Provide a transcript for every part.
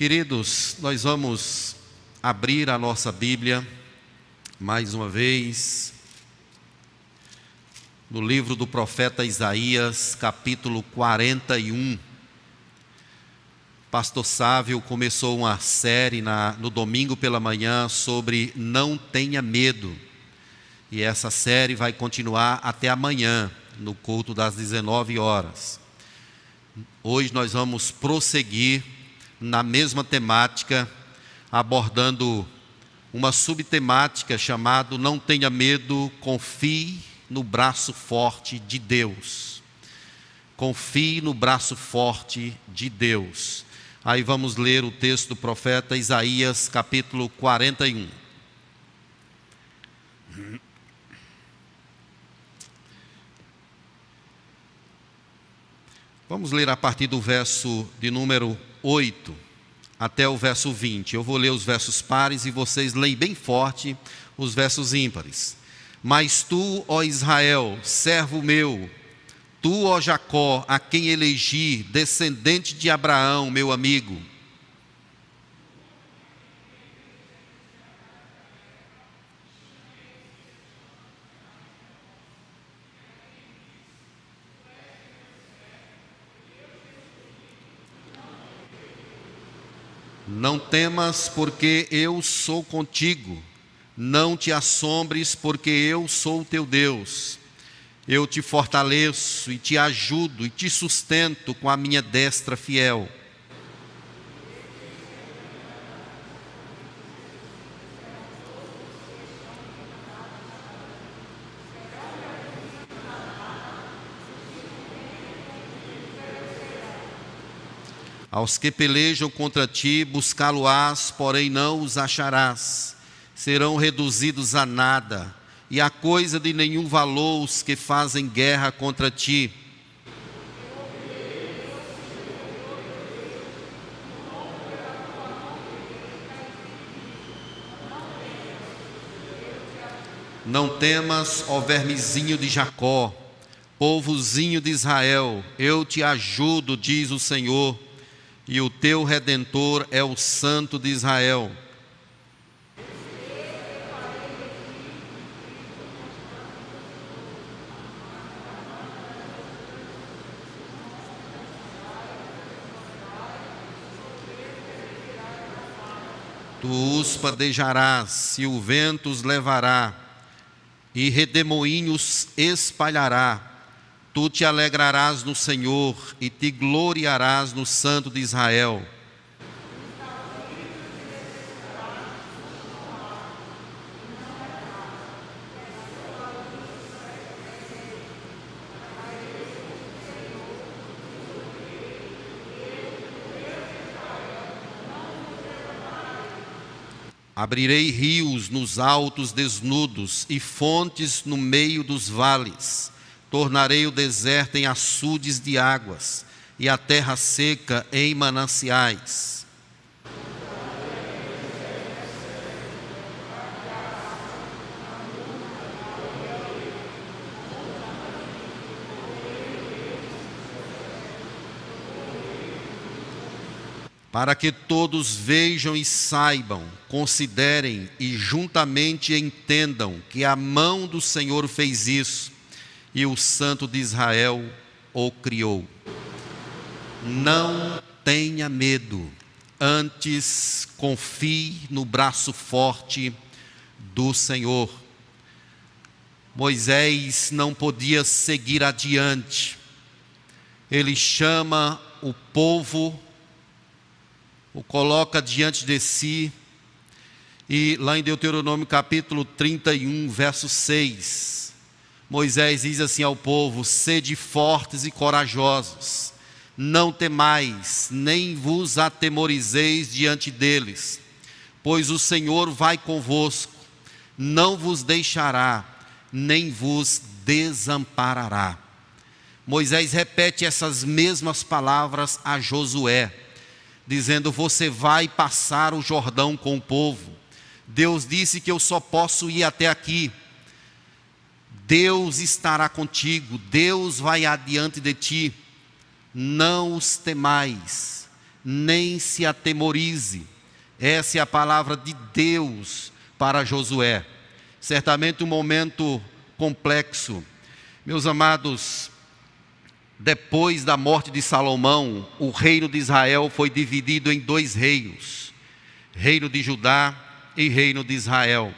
Queridos, nós vamos abrir a nossa Bíblia mais uma vez no livro do profeta Isaías, capítulo 41. Pastor Sávio começou uma série na, no domingo pela manhã sobre Não Tenha Medo. E essa série vai continuar até amanhã, no culto das 19 horas. Hoje nós vamos prosseguir na mesma temática, abordando uma subtemática chamada Não tenha medo, confie no braço forte de Deus. Confie no braço forte de Deus. Aí vamos ler o texto do profeta Isaías, capítulo 41. Vamos ler a partir do verso de número 8 até o verso 20. Eu vou ler os versos pares e vocês leem bem forte os versos ímpares. Mas tu, ó Israel, servo meu, tu, ó Jacó, a quem elegi, descendente de Abraão, meu amigo, Não temas, porque eu sou contigo. Não te assombres, porque eu sou teu Deus. Eu te fortaleço e te ajudo e te sustento com a minha destra fiel. Aos que pelejam contra ti, buscá-lo-ás, porém não os acharás. Serão reduzidos a nada, e a coisa de nenhum valor os que fazem guerra contra ti. Não temas, ó vermezinho de Jacó, povozinho de Israel, eu te ajudo, diz o Senhor e o teu redentor é o Santo de Israel. Tu os padejarás, e o vento os levará, e redemoinhos espalhará Tu te alegrarás no Senhor e te gloriarás no Santo de Israel. Abrirei rios nos altos desnudos e fontes no meio dos vales Tornarei o deserto em açudes de águas e a terra seca em mananciais. Para que todos vejam e saibam, considerem e juntamente entendam que a mão do Senhor fez isso e o Santo de Israel o criou. Não tenha medo, antes confie no braço forte do Senhor. Moisés não podia seguir adiante, ele chama o povo, o coloca diante de si, e lá em Deuteronômio capítulo 31, verso 6, Moisés diz assim ao povo: sede fortes e corajosos, não temais, nem vos atemorizeis diante deles, pois o Senhor vai convosco, não vos deixará, nem vos desamparará. Moisés repete essas mesmas palavras a Josué, dizendo: Você vai passar o Jordão com o povo. Deus disse que eu só posso ir até aqui Deus estará contigo, Deus vai adiante de ti, não os temais, nem se atemorize. Essa é a palavra de Deus para Josué. Certamente um momento complexo. Meus amados, depois da morte de Salomão, o reino de Israel foi dividido em dois reinos: reino de Judá e reino de Israel.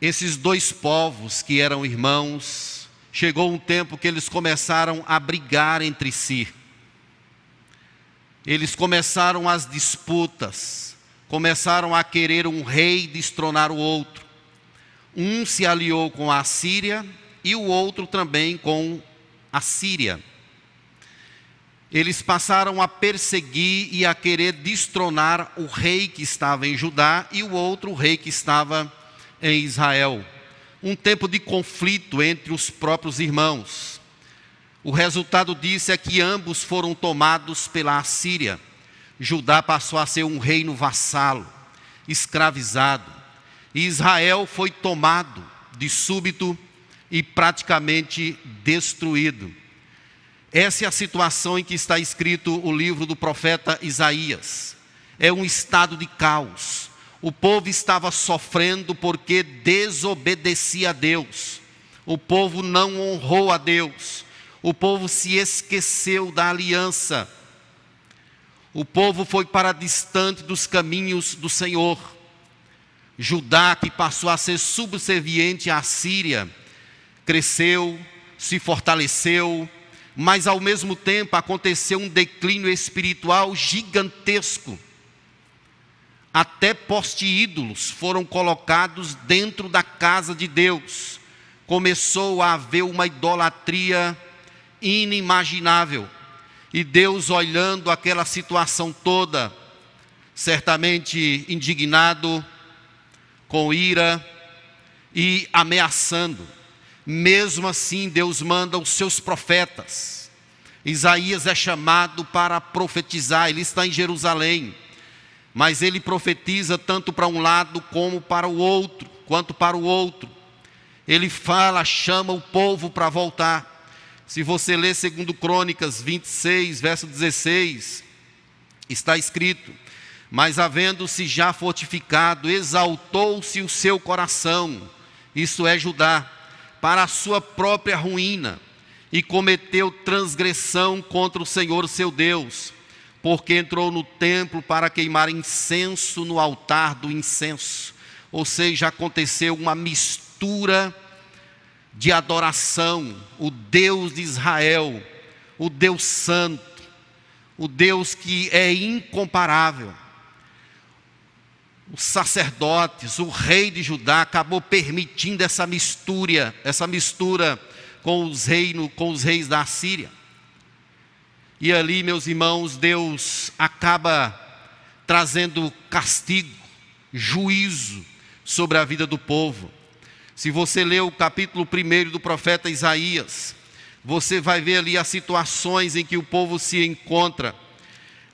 Esses dois povos que eram irmãos, chegou um tempo que eles começaram a brigar entre si. Eles começaram as disputas, começaram a querer um rei destronar o outro. Um se aliou com a Síria e o outro também com a Síria. Eles passaram a perseguir e a querer destronar o rei que estava em Judá e o outro rei que estava em Israel. Um tempo de conflito entre os próprios irmãos. O resultado disso é que ambos foram tomados pela Assíria. Judá passou a ser um reino vassalo, escravizado. E Israel foi tomado de súbito e praticamente destruído. Essa é a situação em que está escrito o livro do profeta Isaías. É um estado de caos. O povo estava sofrendo porque desobedecia a Deus. O povo não honrou a Deus. O povo se esqueceu da aliança. O povo foi para distante dos caminhos do Senhor. Judá, que passou a ser subserviente à Síria, cresceu, se fortaleceu, mas ao mesmo tempo aconteceu um declínio espiritual gigantesco. Até poste-ídolos foram colocados dentro da casa de Deus. Começou a haver uma idolatria inimaginável. E Deus, olhando aquela situação toda, certamente indignado, com ira e ameaçando. Mesmo assim, Deus manda os seus profetas. Isaías é chamado para profetizar, ele está em Jerusalém, mas ele profetiza tanto para um lado como para o outro, quanto para o outro. Ele fala, chama o povo para voltar. Se você ler segundo Crônicas 26, verso 16, está escrito: "Mas havendo-se já fortificado, exaltou-se o seu coração, isso é Judá, para a sua própria ruína e cometeu transgressão contra o Senhor seu Deus, porque entrou no templo para queimar incenso no altar do incenso. Ou seja, aconteceu uma mistura de adoração, o Deus de Israel, o Deus Santo, o Deus que é incomparável os sacerdotes, o rei de Judá acabou permitindo essa mistura, essa mistura com os reinos, com os reis da Síria. E ali, meus irmãos, Deus acaba trazendo castigo, juízo sobre a vida do povo. Se você ler o capítulo 1 do profeta Isaías, você vai ver ali as situações em que o povo se encontra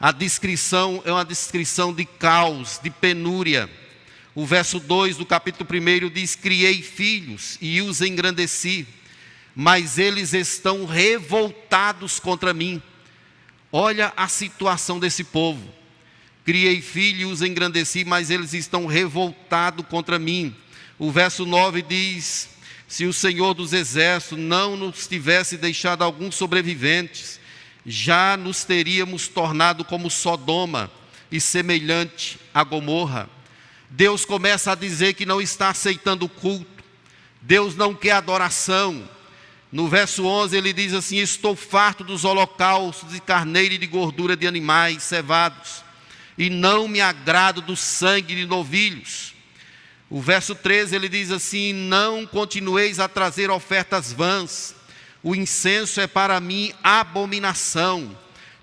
a descrição é uma descrição de caos, de penúria. O verso 2 do capítulo 1 diz: Criei filhos e os engrandeci, mas eles estão revoltados contra mim. Olha a situação desse povo. Criei filhos os engrandeci, mas eles estão revoltados contra mim. O verso 9 diz: Se o Senhor dos exércitos não nos tivesse deixado alguns sobreviventes, já nos teríamos tornado como Sodoma e semelhante a Gomorra. Deus começa a dizer que não está aceitando o culto, Deus não quer adoração. No verso 11 ele diz assim: Estou farto dos holocaustos de carneiro e de gordura de animais cevados, e não me agrado do sangue de novilhos. O verso 13 ele diz assim: Não continueis a trazer ofertas vãs, o incenso é para mim abominação.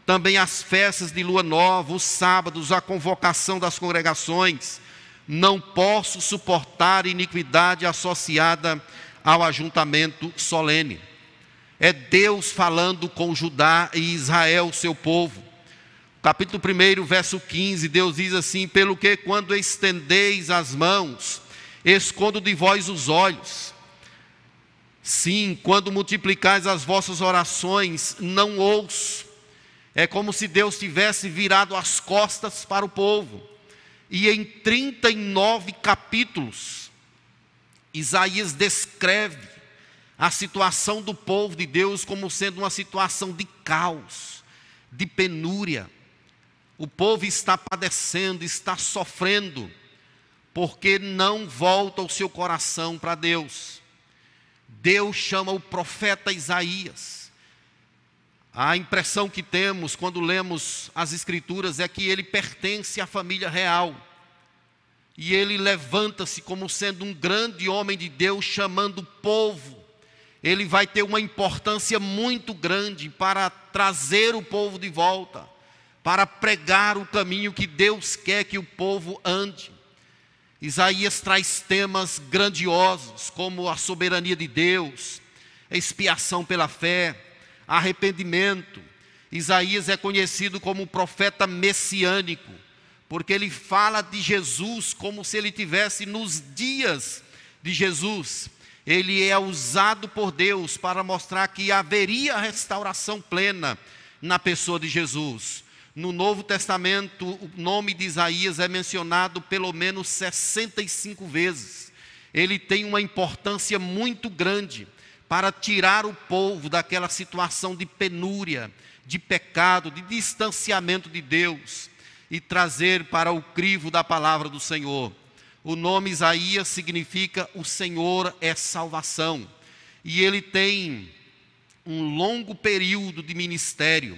Também as festas de lua nova, os sábados, a convocação das congregações. Não posso suportar iniquidade associada ao ajuntamento solene. É Deus falando com Judá e Israel, seu povo. Capítulo 1, verso 15, Deus diz assim: Pelo que quando estendeis as mãos, escondo de vós os olhos Sim, quando multiplicais as vossas orações, não ouço. É como se Deus tivesse virado as costas para o povo. E em 39 capítulos, Isaías descreve a situação do povo de Deus como sendo uma situação de caos, de penúria. O povo está padecendo, está sofrendo, porque não volta o seu coração para Deus. Deus chama o profeta Isaías. A impressão que temos quando lemos as Escrituras é que ele pertence à família real. E ele levanta-se como sendo um grande homem de Deus, chamando o povo. Ele vai ter uma importância muito grande para trazer o povo de volta, para pregar o caminho que Deus quer que o povo ande. Isaías traz temas grandiosos, como a soberania de Deus, a expiação pela fé, arrependimento. Isaías é conhecido como profeta messiânico, porque ele fala de Jesus como se ele tivesse nos dias de Jesus. Ele é usado por Deus para mostrar que haveria restauração plena na pessoa de Jesus. No Novo Testamento, o nome de Isaías é mencionado pelo menos 65 vezes. Ele tem uma importância muito grande para tirar o povo daquela situação de penúria, de pecado, de distanciamento de Deus e trazer para o crivo da palavra do Senhor. O nome Isaías significa o Senhor é salvação. E ele tem um longo período de ministério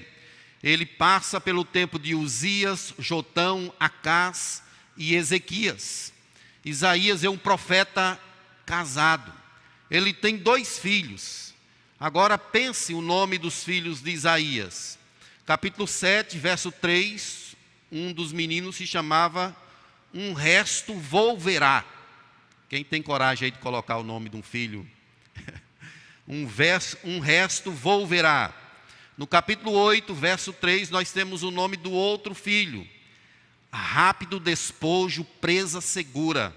ele passa pelo tempo de Uzias, Jotão, Acás e Ezequias. Isaías é um profeta casado. Ele tem dois filhos. Agora pense o nome dos filhos de Isaías. Capítulo 7, verso 3, um dos meninos se chamava Um resto volverá. Quem tem coragem aí de colocar o nome de um filho? um, verso, um resto volverá. No capítulo 8, verso 3, nós temos o nome do outro filho. Rápido despojo, presa segura.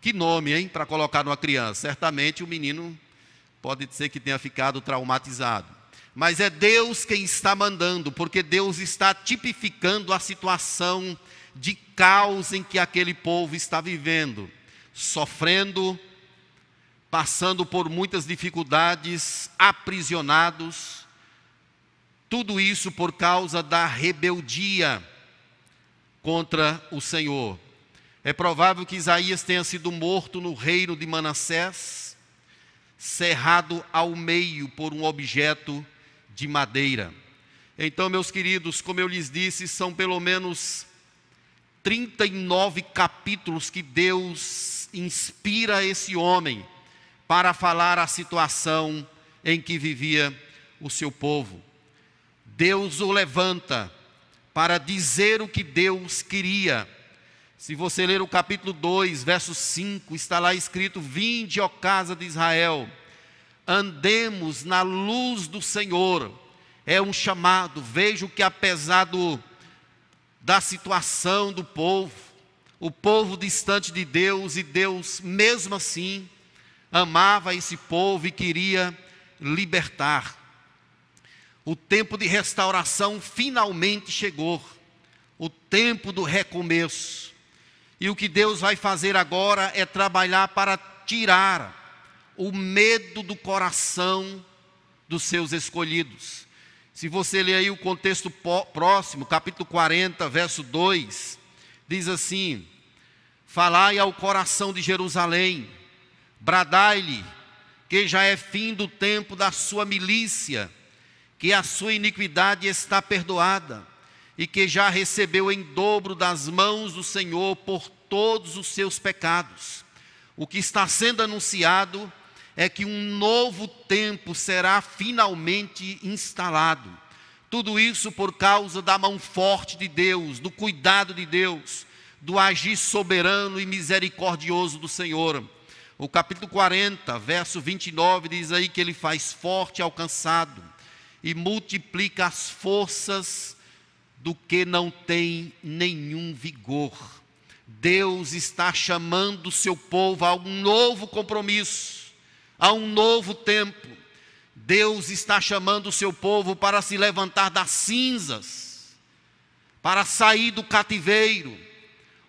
Que nome, hein, para colocar numa criança? Certamente o menino pode ser que tenha ficado traumatizado. Mas é Deus quem está mandando, porque Deus está tipificando a situação de caos em que aquele povo está vivendo, sofrendo, passando por muitas dificuldades, aprisionados, tudo isso por causa da rebeldia contra o Senhor. É provável que Isaías tenha sido morto no reino de Manassés, cerrado ao meio por um objeto de madeira. Então, meus queridos, como eu lhes disse, são pelo menos 39 capítulos que Deus inspira esse homem para falar a situação em que vivia o seu povo. Deus o levanta para dizer o que Deus queria. Se você ler o capítulo 2, verso 5, está lá escrito: Vinde, ó casa de Israel, andemos na luz do Senhor. É um chamado. Vejo que apesar do, da situação do povo, o povo distante de Deus, e Deus, mesmo assim, amava esse povo e queria libertar. O tempo de restauração finalmente chegou, o tempo do recomeço. E o que Deus vai fazer agora é trabalhar para tirar o medo do coração dos seus escolhidos. Se você ler aí o contexto próximo, capítulo 40, verso 2, diz assim: Falai ao coração de Jerusalém, Bradai-lhe que já é fim do tempo da sua milícia, que a sua iniquidade está perdoada e que já recebeu em dobro das mãos do Senhor por todos os seus pecados. O que está sendo anunciado é que um novo tempo será finalmente instalado. Tudo isso por causa da mão forte de Deus, do cuidado de Deus, do agir soberano e misericordioso do Senhor. O capítulo 40, verso 29 diz aí que ele faz forte ao cansado e multiplica as forças do que não tem nenhum vigor. Deus está chamando o seu povo a um novo compromisso, a um novo tempo. Deus está chamando o seu povo para se levantar das cinzas, para sair do cativeiro.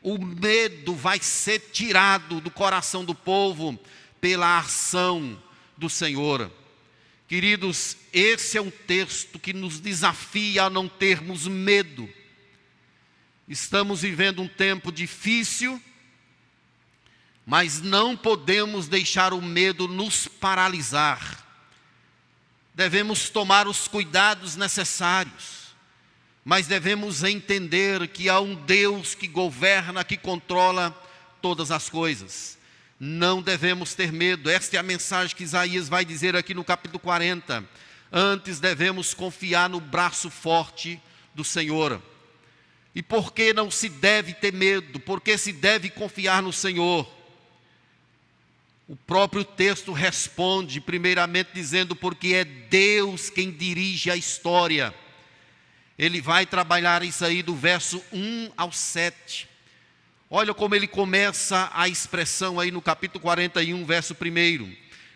O medo vai ser tirado do coração do povo pela ação do Senhor. Queridos, esse é um texto que nos desafia a não termos medo. Estamos vivendo um tempo difícil, mas não podemos deixar o medo nos paralisar devemos tomar os cuidados necessários, mas devemos entender que há um Deus que governa, que controla todas as coisas. Não devemos ter medo, esta é a mensagem que Isaías vai dizer aqui no capítulo 40. Antes devemos confiar no braço forte do Senhor. E por que não se deve ter medo? Porque se deve confiar no Senhor. O próprio texto responde, primeiramente, dizendo: porque é Deus quem dirige a história. Ele vai trabalhar isso aí do verso 1 ao 7. Olha como ele começa a expressão aí no capítulo 41, verso 1.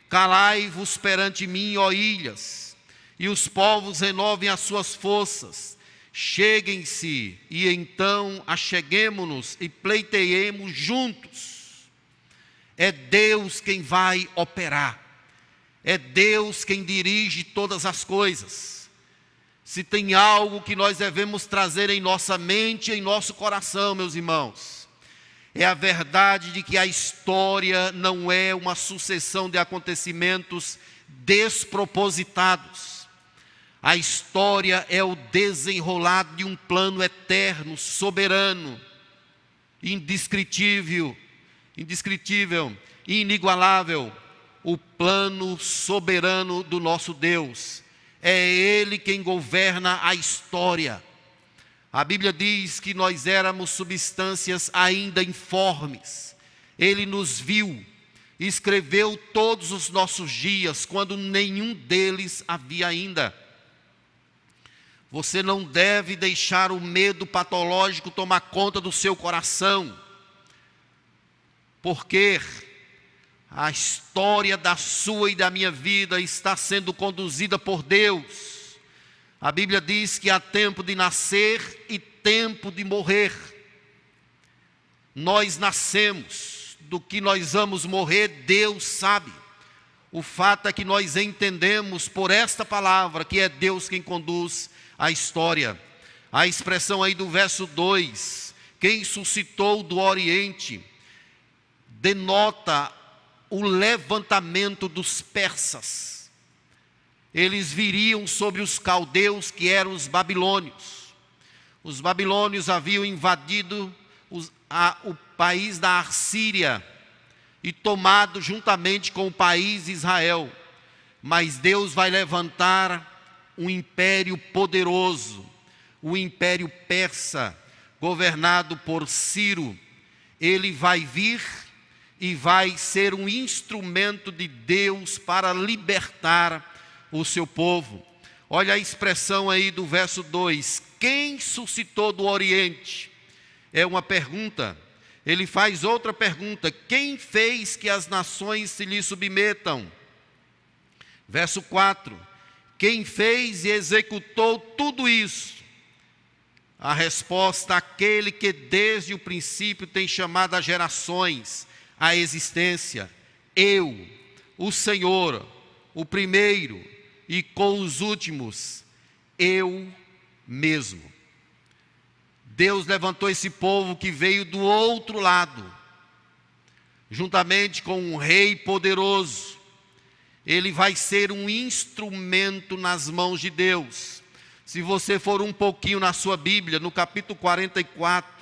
Calai-vos perante mim, ó ilhas, e os povos renovem as suas forças. Cheguem-se, e então acheguemo-nos e pleiteemos juntos é Deus quem vai operar. É Deus quem dirige todas as coisas. Se tem algo que nós devemos trazer em nossa mente, em nosso coração, meus irmãos, é a verdade de que a história não é uma sucessão de acontecimentos despropositados. A história é o desenrolar de um plano eterno, soberano, indescritível, indescritível, inigualável, o plano soberano do nosso Deus. É Ele quem governa a história. A Bíblia diz que nós éramos substâncias ainda informes. Ele nos viu, escreveu todos os nossos dias, quando nenhum deles havia ainda. Você não deve deixar o medo patológico tomar conta do seu coração porque a história da sua e da minha vida está sendo conduzida por Deus. A Bíblia diz que há tempo de nascer e tempo de morrer. Nós nascemos, do que nós vamos morrer, Deus sabe. O fato é que nós entendemos por esta palavra que é Deus quem conduz a história. A expressão aí do verso 2: quem suscitou do Oriente denota o levantamento dos persas. Eles viriam sobre os caldeus que eram os babilônios. Os babilônios haviam invadido os, a, o país da Assíria e tomado juntamente com o país Israel. Mas Deus vai levantar um império poderoso, o império persa, governado por Ciro. Ele vai vir e vai ser um instrumento de Deus para libertar o seu povo. Olha a expressão aí do verso 2: Quem suscitou do Oriente? É uma pergunta. Ele faz outra pergunta: Quem fez que as nações se lhe submetam? Verso 4: Quem fez e executou tudo isso? A resposta: aquele que desde o princípio tem chamado as gerações a existência. Eu, o Senhor, o primeiro e com os últimos, eu mesmo. Deus levantou esse povo que veio do outro lado, juntamente com um rei poderoso. Ele vai ser um instrumento nas mãos de Deus. Se você for um pouquinho na sua Bíblia, no capítulo 44,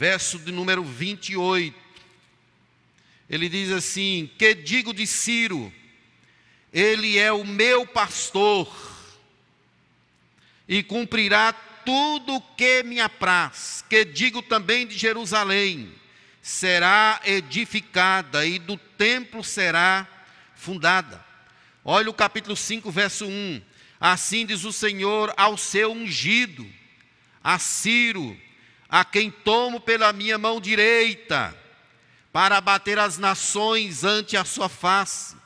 verso de número 28. Ele diz assim: Que digo de Ciro? Ele é o meu pastor e cumprirá tudo o que me apraz. Que digo também de Jerusalém: será edificada e do templo será fundada. Olha o capítulo 5, verso 1. Assim diz o Senhor ao seu ungido, a Ciro, a quem tomo pela minha mão direita, para abater as nações ante a sua face.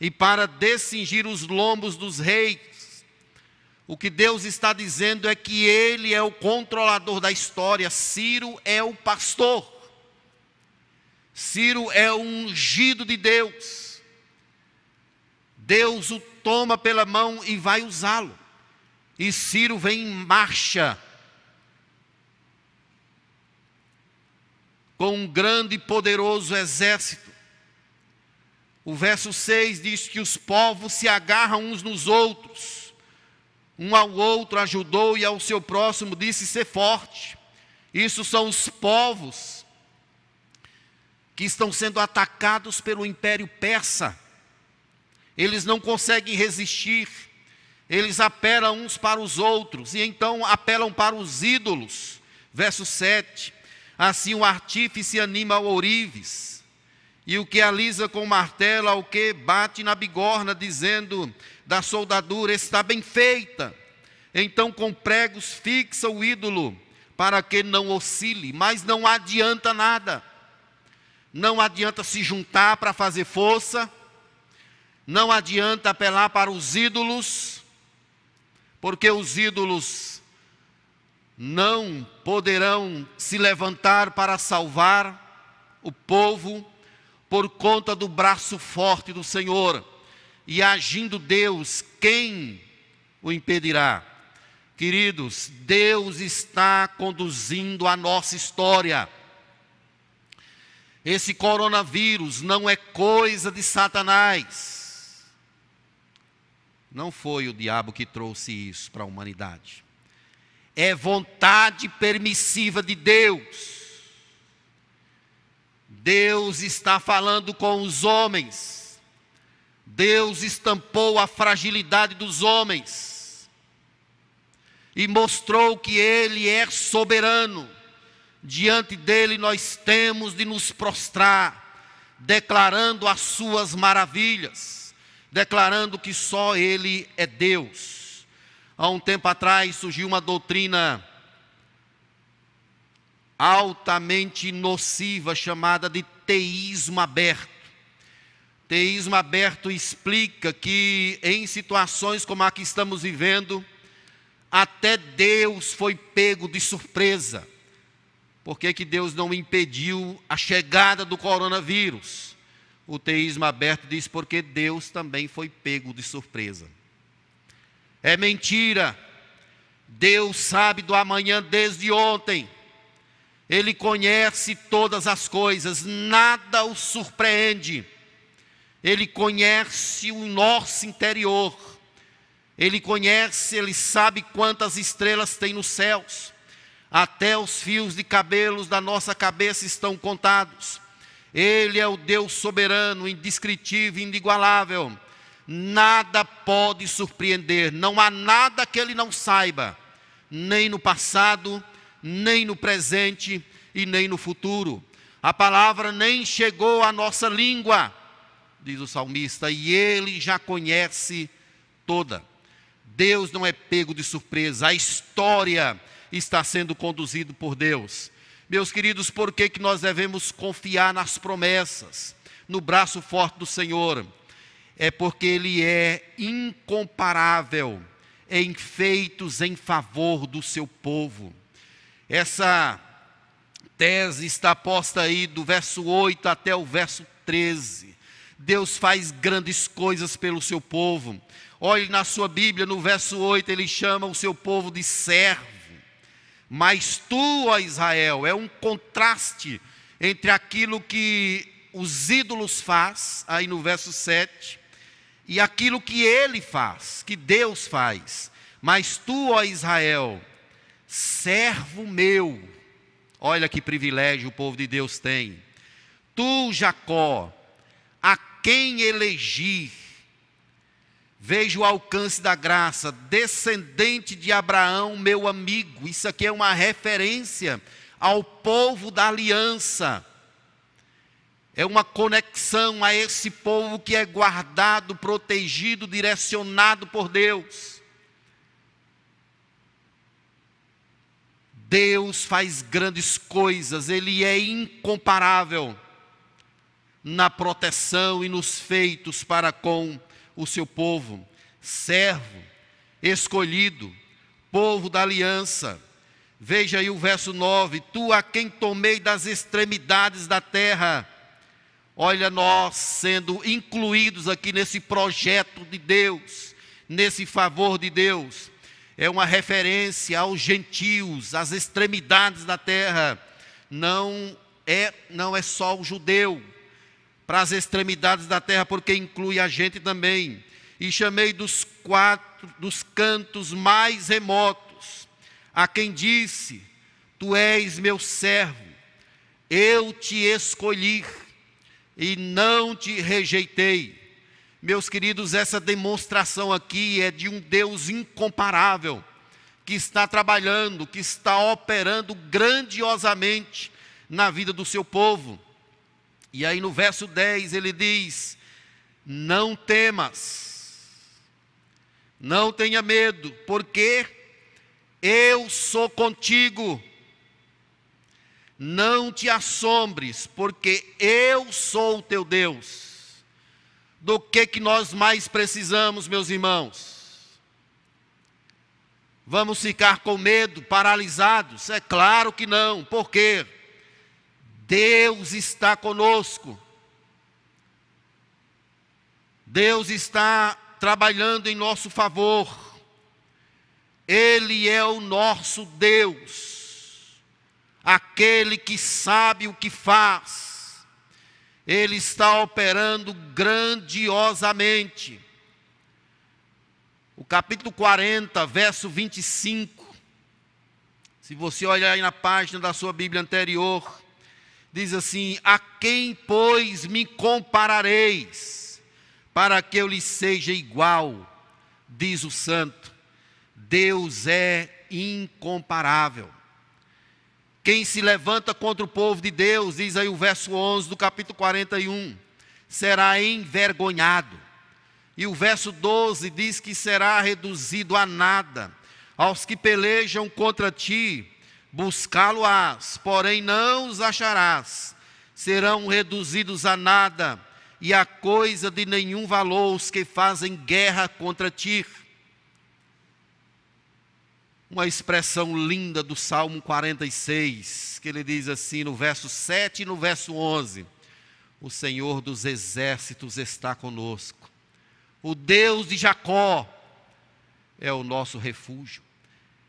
e para descingir os lombos dos reis. O que Deus está dizendo é que Ele é o controlador da história, Ciro é o pastor, Ciro é o ungido de Deus. Deus o toma pela mão e vai usá-lo. E Ciro vem em marcha com um grande e poderoso exército. O verso 6 diz que os povos se agarram uns nos outros, um ao outro ajudou e ao seu próximo disse: ser forte. Isso são os povos que estão sendo atacados pelo império persa. Eles não conseguem resistir, eles apelam uns para os outros, e então apelam para os ídolos. Verso 7: Assim o artífice anima o ourives, e o que alisa com o martelo ao que bate na bigorna, dizendo da soldadura está bem feita. Então com pregos fixa o ídolo, para que não oscile, mas não adianta nada. Não adianta se juntar para fazer força, não adianta apelar para os ídolos, porque os ídolos não poderão se levantar para salvar o povo por conta do braço forte do Senhor. E agindo Deus, quem o impedirá? Queridos, Deus está conduzindo a nossa história. Esse coronavírus não é coisa de Satanás. Não foi o diabo que trouxe isso para a humanidade é vontade permissiva de Deus. Deus está falando com os homens. Deus estampou a fragilidade dos homens e mostrou que Ele é soberano. Diante dele nós temos de nos prostrar, declarando as suas maravilhas, declarando que só Ele é Deus. Há um tempo atrás surgiu uma doutrina altamente nociva chamada de teísmo aberto. Teísmo aberto explica que em situações como a que estamos vivendo, até Deus foi pego de surpresa. Por que, que Deus não impediu a chegada do coronavírus? O teísmo aberto diz porque Deus também foi pego de surpresa. É mentira. Deus sabe do amanhã desde ontem. Ele conhece todas as coisas, nada o surpreende. Ele conhece o nosso interior. Ele conhece, ele sabe quantas estrelas tem nos céus. Até os fios de cabelos da nossa cabeça estão contados. Ele é o Deus soberano, indescritível, inigualável nada pode surpreender, não há nada que ele não saiba, nem no passado, nem no presente e nem no futuro. A palavra nem chegou à nossa língua, diz o salmista, e ele já conhece toda. Deus não é pego de surpresa, a história está sendo conduzida por Deus. Meus queridos, por que, que nós devemos confiar nas promessas, no braço forte do Senhor? É porque ele é incomparável em feitos em favor do seu povo. Essa tese está posta aí do verso 8 até o verso 13. Deus faz grandes coisas pelo seu povo. Olhe na sua Bíblia, no verso 8, ele chama o seu povo de servo. Mas tu, ó Israel, é um contraste entre aquilo que os ídolos faz, aí no verso 7, e aquilo que ele faz, que Deus faz. Mas tu, ó Israel, servo meu, olha que privilégio o povo de Deus tem. Tu, Jacó, a quem elegi, veja o alcance da graça, descendente de Abraão, meu amigo. Isso aqui é uma referência ao povo da aliança é uma conexão a esse povo que é guardado, protegido, direcionado por Deus. Deus faz grandes coisas, Ele é incomparável. na proteção e nos feitos para com o seu povo, servo, escolhido, povo da aliança. Veja aí o verso 9: Tu a quem tomei das extremidades da terra. Olha, nós sendo incluídos aqui nesse projeto de Deus, nesse favor de Deus. É uma referência aos gentios, às extremidades da terra. Não é, não é só o judeu, para as extremidades da terra, porque inclui a gente também. E chamei dos quatro, dos cantos mais remotos, a quem disse: Tu és meu servo, eu te escolhi e não te rejeitei. Meus queridos, essa demonstração aqui é de um Deus incomparável, que está trabalhando, que está operando grandiosamente na vida do seu povo. E aí no verso 10 ele diz: Não temas, não tenha medo, porque eu sou contigo. Não te assombres, porque eu sou o teu Deus. Do que que nós mais precisamos, meus irmãos? Vamos ficar com medo, paralisados? É claro que não. Por quê? Deus está conosco. Deus está trabalhando em nosso favor. Ele é o nosso Deus, aquele que sabe o que faz. Ele está operando grandiosamente. O capítulo 40, verso 25. Se você olhar aí na página da sua Bíblia anterior, diz assim: A quem, pois, me comparareis, para que eu lhe seja igual? Diz o santo. Deus é incomparável. Quem se levanta contra o povo de Deus, diz aí o verso 11 do capítulo 41, será envergonhado. E o verso 12 diz que será reduzido a nada. Aos que pelejam contra ti, buscá-lo-ás, porém não os acharás, serão reduzidos a nada, e a coisa de nenhum valor os que fazem guerra contra ti. Uma expressão linda do Salmo 46, que ele diz assim no verso 7 e no verso 11: O Senhor dos exércitos está conosco, o Deus de Jacó é o nosso refúgio.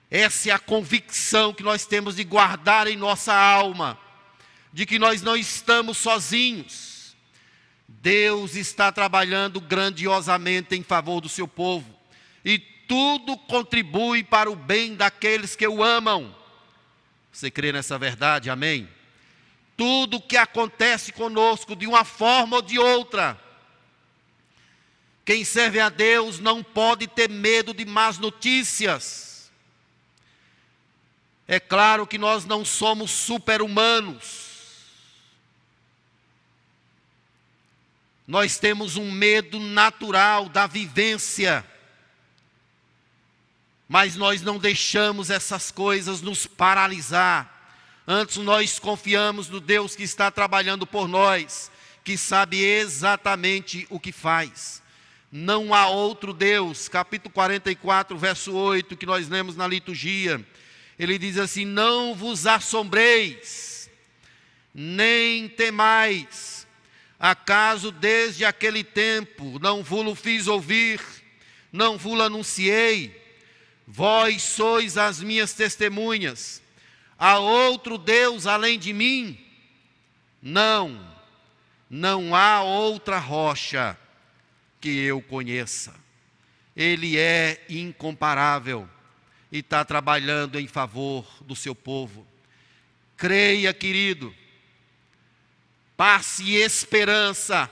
Essa é a convicção que nós temos de guardar em nossa alma, de que nós não estamos sozinhos. Deus está trabalhando grandiosamente em favor do seu povo, e tudo contribui para o bem daqueles que o amam. Você crê nessa verdade? Amém? Tudo que acontece conosco, de uma forma ou de outra, quem serve a Deus não pode ter medo de más notícias é claro que nós não somos super-humanos. Nós temos um medo natural da vivência. Mas nós não deixamos essas coisas nos paralisar. Antes nós confiamos no Deus que está trabalhando por nós, que sabe exatamente o que faz. Não há outro Deus. Capítulo 44, verso 8, que nós lemos na liturgia ele diz assim: Não vos assombreis, nem temais, acaso desde aquele tempo não vos fiz ouvir, não vos anunciei, vós sois as minhas testemunhas. Há outro Deus além de mim? Não, não há outra rocha que eu conheça. Ele é incomparável e está trabalhando em favor do seu povo. Creia, querido, passe esperança.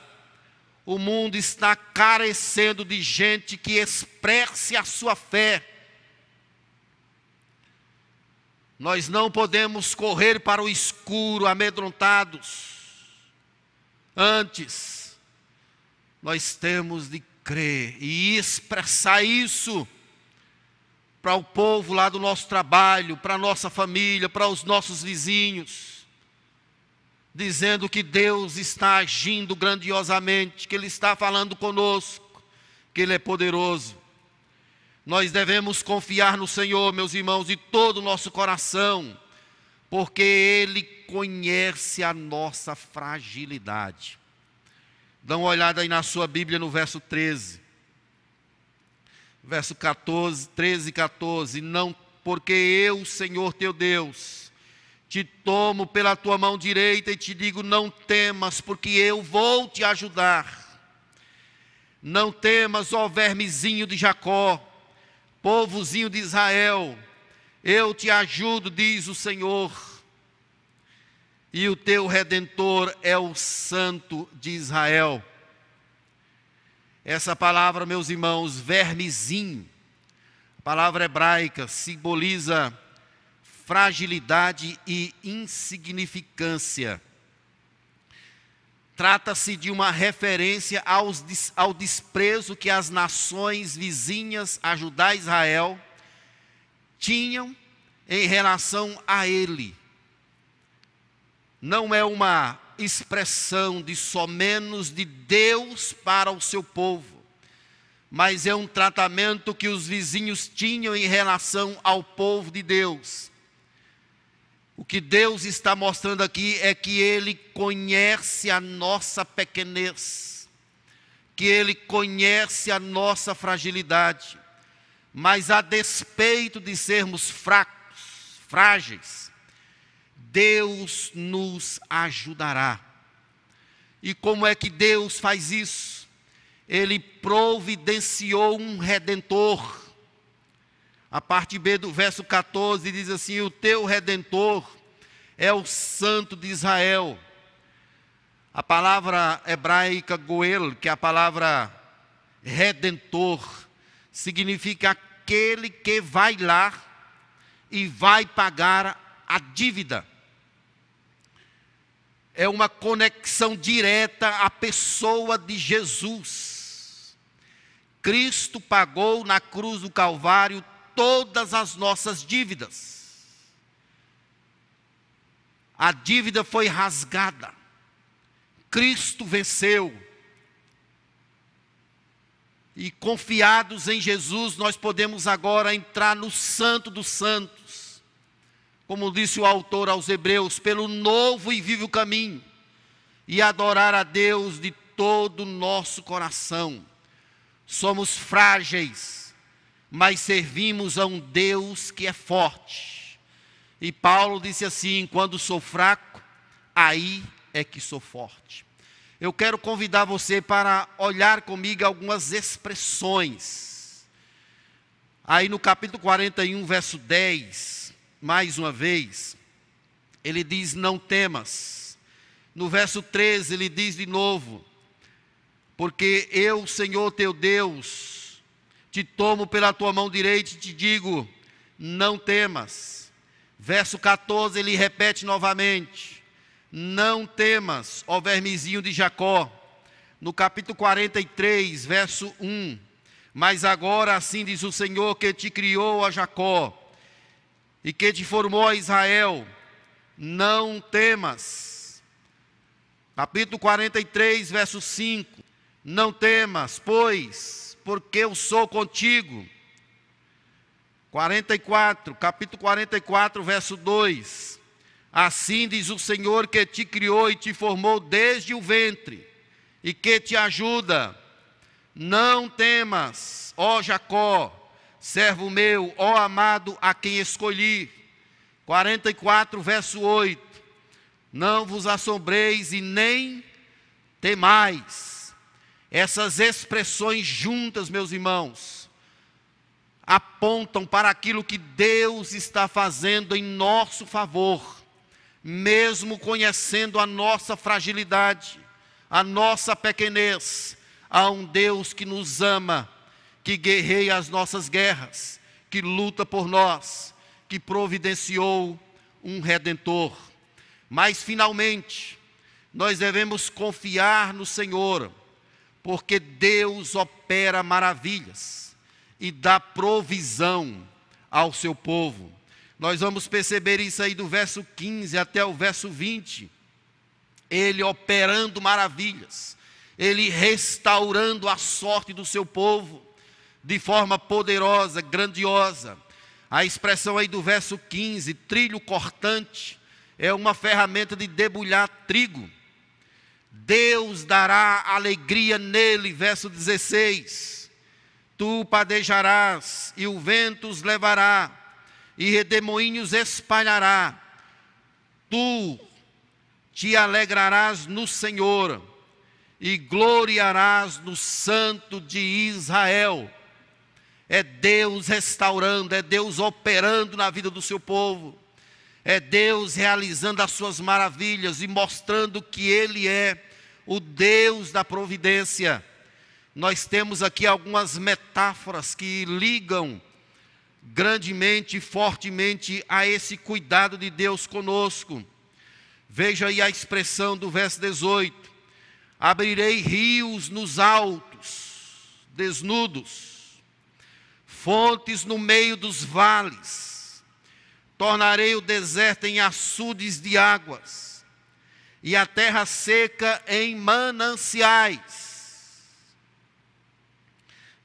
O mundo está carecendo de gente que expresse a sua fé. Nós não podemos correr para o escuro amedrontados. Antes, nós temos de crer e expressar isso para o povo lá do nosso trabalho, para a nossa família, para os nossos vizinhos. dizendo que Deus está agindo grandiosamente, que Ele está falando conosco, que Ele é poderoso. Nós devemos confiar no Senhor, meus irmãos, de todo o nosso coração, porque Ele conhece a nossa fragilidade. Dá uma olhada aí na sua Bíblia no verso 13. Verso 14, 13 e 14. Não, porque eu, Senhor teu Deus, te tomo pela tua mão direita e te digo: não temas, porque eu vou te ajudar. Não temas, ó vermezinho de Jacó, povozinho de Israel, eu te ajudo, diz o Senhor e o teu redentor é o Santo de Israel. Essa palavra, meus irmãos, vermezinho, palavra hebraica, simboliza fragilidade e insignificância. Trata-se de uma referência aos, ao desprezo que as nações vizinhas a Judá e Israel tinham em relação a ele não é uma expressão de somenos de Deus para o seu povo, mas é um tratamento que os vizinhos tinham em relação ao povo de Deus. O que Deus está mostrando aqui é que Ele conhece a nossa pequenez, que Ele conhece a nossa fragilidade, mas a despeito de sermos fracos, frágeis, Deus nos ajudará. E como é que Deus faz isso? Ele providenciou um redentor. A parte B do verso 14 diz assim: O teu redentor é o Santo de Israel. A palavra hebraica goel, que é a palavra redentor, significa aquele que vai lá e vai pagar a dívida é uma conexão direta à pessoa de Jesus. Cristo pagou na cruz do Calvário todas as nossas dívidas. A dívida foi rasgada. Cristo venceu. E confiados em Jesus, nós podemos agora entrar no Santo dos Santos como disse o autor aos Hebreus, pelo novo e vivo caminho, e adorar a Deus de todo o nosso coração. Somos frágeis, mas servimos a um Deus que é forte. E Paulo disse assim: quando sou fraco, aí é que sou forte. Eu quero convidar você para olhar comigo algumas expressões. Aí no capítulo 41, verso 10, mais uma vez, ele diz: Não temas. No verso 13, ele diz de novo: Porque eu, Senhor teu Deus, te tomo pela tua mão direita e te digo: Não temas. Verso 14, ele repete novamente: Não temas, ó vermezinho de Jacó. No capítulo 43, verso 1: Mas agora assim diz o Senhor que te criou a Jacó e que te formou a Israel, não temas. Capítulo 43, verso 5: Não temas, pois, porque eu sou contigo. 44, capítulo 44, verso 2: Assim diz o Senhor que te criou e te formou desde o ventre, e que te ajuda. Não temas, ó Jacó, servo meu, ó amado, a quem escolhi. 44, verso 8. Não vos assombreis e nem temais. Essas expressões juntas, meus irmãos, apontam para aquilo que Deus está fazendo em nosso favor, mesmo conhecendo a nossa fragilidade, a nossa pequenez, há um Deus que nos ama que guerreia as nossas guerras, que luta por nós, que providenciou um redentor. Mas finalmente, nós devemos confiar no Senhor, porque Deus opera maravilhas e dá provisão ao seu povo. Nós vamos perceber isso aí do verso 15 até o verso 20. Ele operando maravilhas, Ele restaurando a sorte do seu povo de forma poderosa, grandiosa. A expressão aí do verso 15, trilho cortante, é uma ferramenta de debulhar trigo. Deus dará alegria nele, verso 16. Tu padejarás, e o vento os levará, e redemoinhos espalhará. Tu te alegrarás no Senhor, e gloriarás no Santo de Israel. É Deus restaurando, é Deus operando na vida do seu povo. É Deus realizando as suas maravilhas e mostrando que Ele é o Deus da providência. Nós temos aqui algumas metáforas que ligam grandemente e fortemente a esse cuidado de Deus conosco. Veja aí a expressão do verso 18: Abrirei rios nos altos, desnudos, fontes no meio dos vales tornarei o deserto em açudes de águas, e a terra seca em mananciais.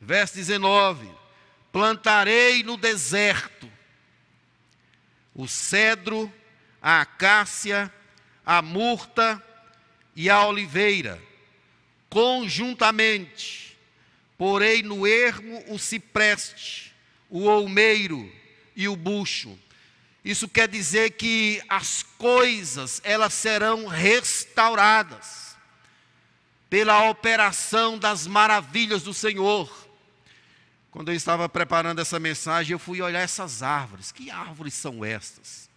Verso 19: Plantarei no deserto o cedro, a acácia, a murta e a oliveira, conjuntamente, porei no ermo o cipreste, o olmeiro e o bucho isso quer dizer que as coisas elas serão restauradas pela operação das maravilhas do Senhor. Quando eu estava preparando essa mensagem, eu fui olhar essas árvores. Que árvores são estas?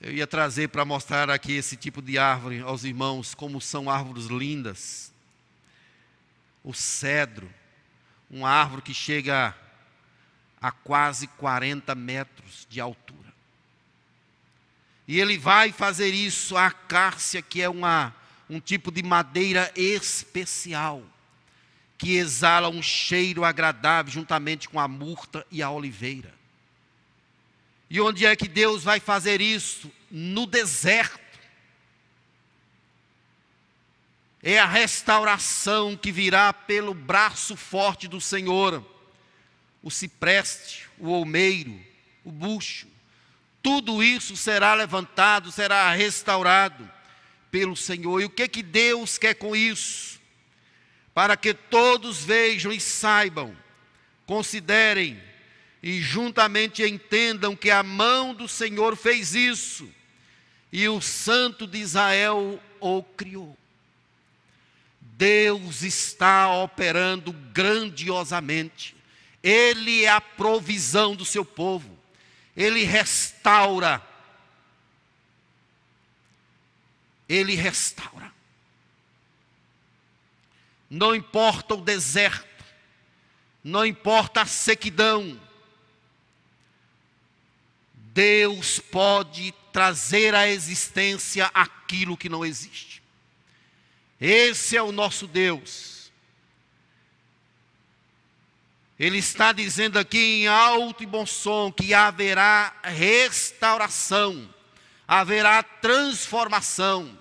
Eu ia trazer para mostrar aqui esse tipo de árvore aos irmãos, como são árvores lindas. O cedro, uma árvore que chega a quase 40 metros de altura. E ele vai fazer isso, a acácia, que é uma, um tipo de madeira especial, que exala um cheiro agradável juntamente com a murta e a oliveira. E onde é que Deus vai fazer isso? No deserto. É a restauração que virá pelo braço forte do Senhor o cipreste, o olmeiro, o bucho, tudo isso será levantado, será restaurado pelo Senhor. E o que que Deus quer com isso? Para que todos vejam e saibam, considerem e juntamente entendam que a mão do Senhor fez isso e o Santo de Israel o criou. Deus está operando grandiosamente ele é a provisão do seu povo. Ele restaura. Ele restaura. Não importa o deserto, não importa a sequidão, Deus pode trazer à existência aquilo que não existe. Esse é o nosso Deus. Ele está dizendo aqui em alto e bom som que haverá restauração, haverá transformação.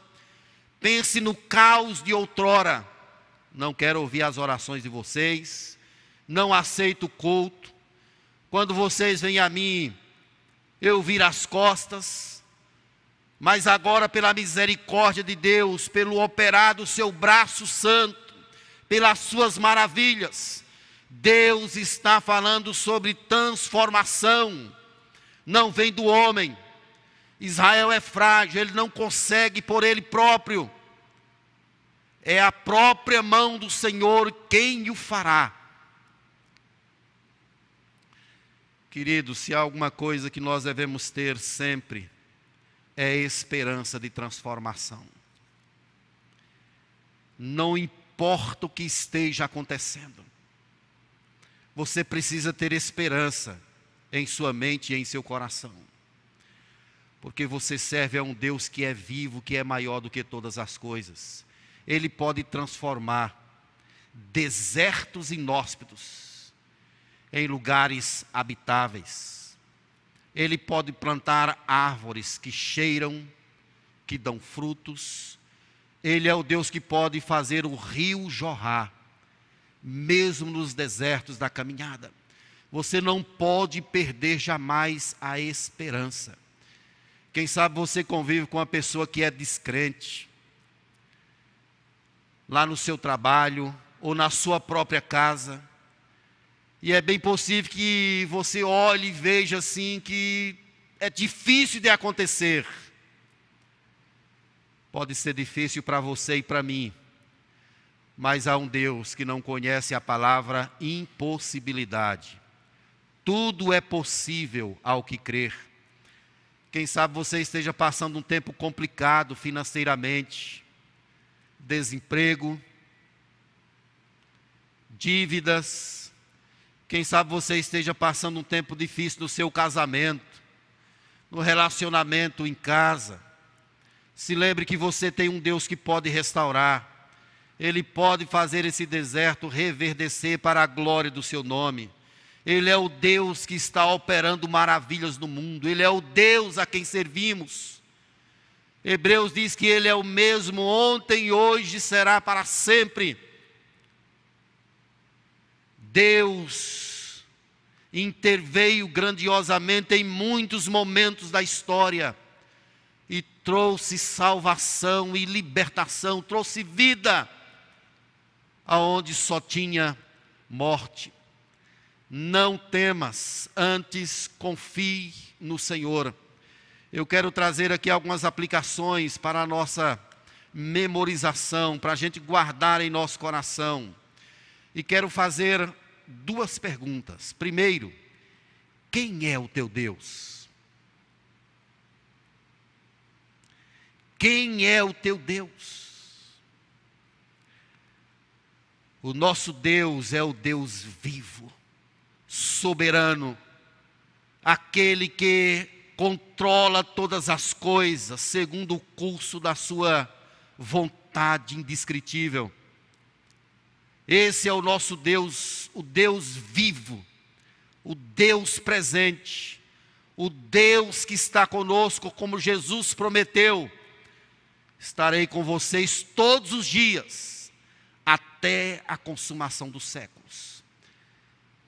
Pense no caos de outrora. Não quero ouvir as orações de vocês, não aceito o culto. Quando vocês vêm a mim, eu viro as costas. Mas agora, pela misericórdia de Deus, pelo operar do seu braço santo, pelas suas maravilhas, Deus está falando sobre transformação, não vem do homem. Israel é frágil, ele não consegue por ele próprio. É a própria mão do Senhor quem o fará. Querido, se há alguma coisa que nós devemos ter sempre, é esperança de transformação. Não importa o que esteja acontecendo você precisa ter esperança em sua mente e em seu coração. Porque você serve a um Deus que é vivo, que é maior do que todas as coisas. Ele pode transformar desertos inóspitos em lugares habitáveis. Ele pode plantar árvores que cheiram que dão frutos. Ele é o Deus que pode fazer o rio jorrar, mesmo nos desertos da caminhada. Você não pode perder jamais a esperança. Quem sabe você convive com uma pessoa que é descrente, lá no seu trabalho ou na sua própria casa. E é bem possível que você olhe e veja assim que é difícil de acontecer. Pode ser difícil para você e para mim, mas há um Deus que não conhece a palavra impossibilidade. Tudo é possível ao que crer. Quem sabe você esteja passando um tempo complicado financeiramente, desemprego, dívidas. Quem sabe você esteja passando um tempo difícil no seu casamento, no relacionamento em casa. Se lembre que você tem um Deus que pode restaurar. Ele pode fazer esse deserto reverdecer para a glória do seu nome. Ele é o Deus que está operando maravilhas no mundo. Ele é o Deus a quem servimos. Hebreus diz que Ele é o mesmo ontem, e hoje será para sempre. Deus interveio grandiosamente em muitos momentos da história e trouxe salvação e libertação, trouxe vida aonde só tinha morte. Não temas, antes confie no Senhor. Eu quero trazer aqui algumas aplicações para a nossa memorização, para a gente guardar em nosso coração. E quero fazer duas perguntas. Primeiro, quem é o teu Deus? Quem é o teu Deus? O nosso Deus é o Deus vivo, soberano, aquele que controla todas as coisas segundo o curso da sua vontade indescritível. Esse é o nosso Deus, o Deus vivo, o Deus presente, o Deus que está conosco, como Jesus prometeu. Estarei com vocês todos os dias, até a consumação dos séculos.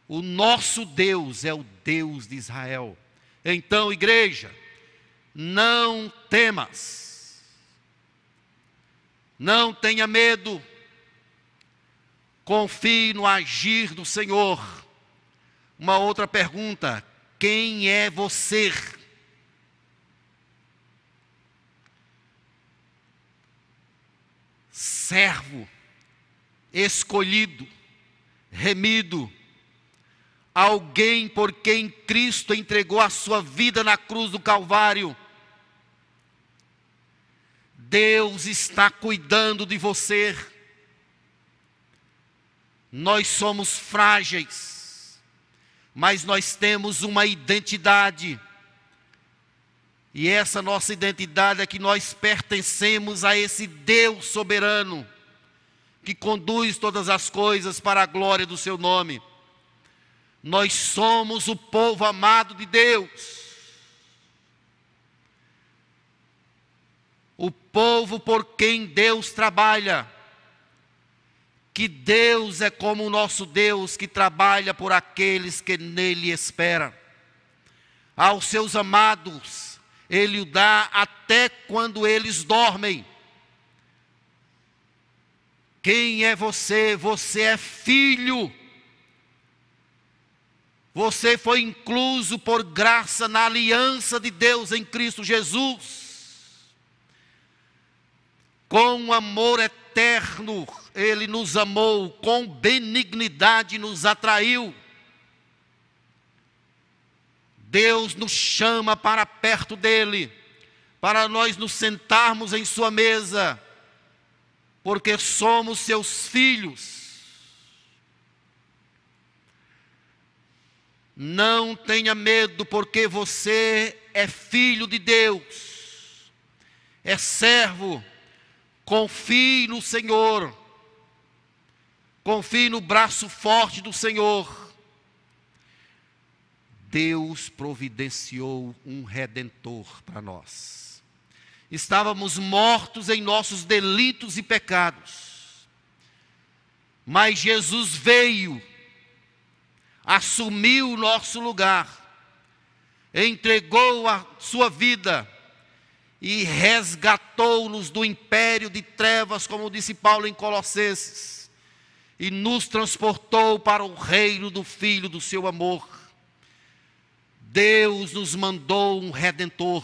O nosso Deus é o Deus de Israel. Então, igreja, não temas, não tenha medo, Confie no agir do Senhor. Uma outra pergunta: quem é você? Servo, escolhido, remido, alguém por quem Cristo entregou a sua vida na cruz do Calvário. Deus está cuidando de você. Nós somos frágeis, mas nós temos uma identidade. E essa nossa identidade é que nós pertencemos a esse Deus soberano, que conduz todas as coisas para a glória do seu nome. Nós somos o povo amado de Deus. O povo por quem Deus trabalha que Deus é como o nosso Deus que trabalha por aqueles que nele esperam. Aos seus amados, Ele o dá até quando eles dormem. Quem é você? Você é filho. Você foi incluso por graça na aliança de Deus em Cristo Jesus. Com amor eterno, ele nos amou, com benignidade nos atraiu. Deus nos chama para perto dele, para nós nos sentarmos em sua mesa, porque somos seus filhos. Não tenha medo, porque você é filho de Deus, é servo. Confie no Senhor Confie no braço forte do Senhor. Deus providenciou um redentor para nós. Estávamos mortos em nossos delitos e pecados. Mas Jesus veio, assumiu o nosso lugar, entregou a sua vida e resgatou-nos do império de trevas, como disse Paulo em Colossenses, e nos transportou para o reino do Filho do seu amor. Deus nos mandou um redentor.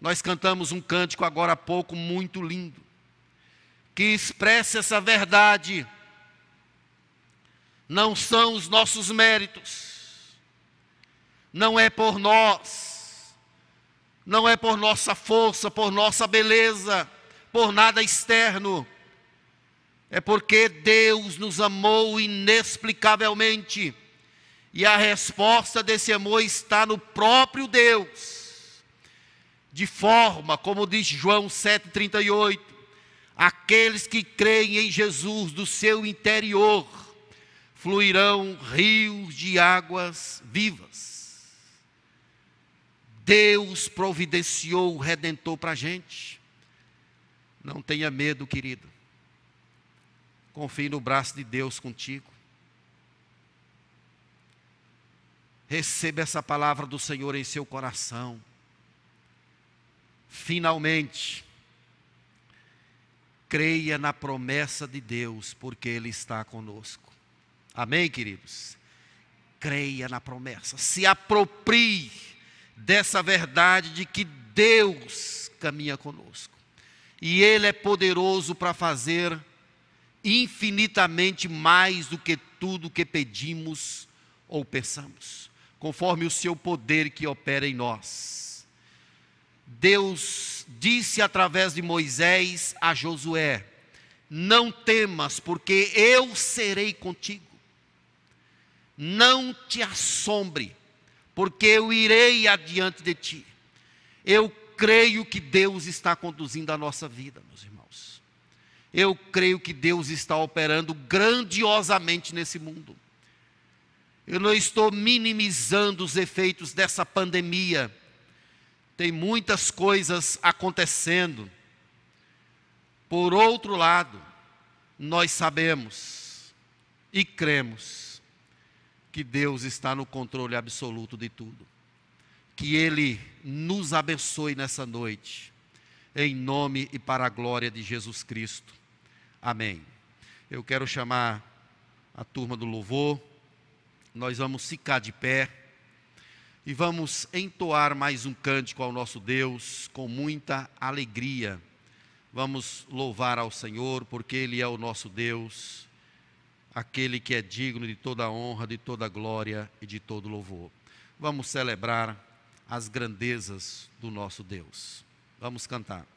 Nós cantamos um cântico agora há pouco muito lindo, que expressa essa verdade. Não são os nossos méritos, não é por nós, não é por nossa força, por nossa beleza, por nada externo. É porque Deus nos amou inexplicavelmente e a resposta desse amor está no próprio Deus. De forma, como diz João 7,38, aqueles que creem em Jesus do seu interior fluirão rios de águas vivas. Deus providenciou o redentor para a gente. Não tenha medo, querido. Confie no braço de Deus contigo. Receba essa palavra do Senhor em seu coração. Finalmente, creia na promessa de Deus, porque Ele está conosco. Amém, queridos? Creia na promessa, se aproprie dessa verdade de que Deus caminha conosco, e Ele é poderoso para fazer infinitamente mais do que tudo que pedimos ou pensamos conforme o seu poder que opera em nós. Deus disse através de Moisés a Josué: Não temas, porque eu serei contigo. Não te assombre, porque eu irei adiante de ti. Eu creio que Deus está conduzindo a nossa vida, meus irmãos. Eu creio que Deus está operando grandiosamente nesse mundo. Eu não estou minimizando os efeitos dessa pandemia. Tem muitas coisas acontecendo. Por outro lado, nós sabemos e cremos que Deus está no controle absoluto de tudo. Que Ele nos abençoe nessa noite, em nome e para a glória de Jesus Cristo. Amém. Eu quero chamar a turma do louvor nós vamos ficar de pé e vamos entoar mais um cântico ao nosso Deus com muita alegria. Vamos louvar ao Senhor, porque Ele é o nosso Deus, aquele que é digno de toda honra, de toda glória e de todo louvor. Vamos celebrar as grandezas do nosso Deus. Vamos cantar.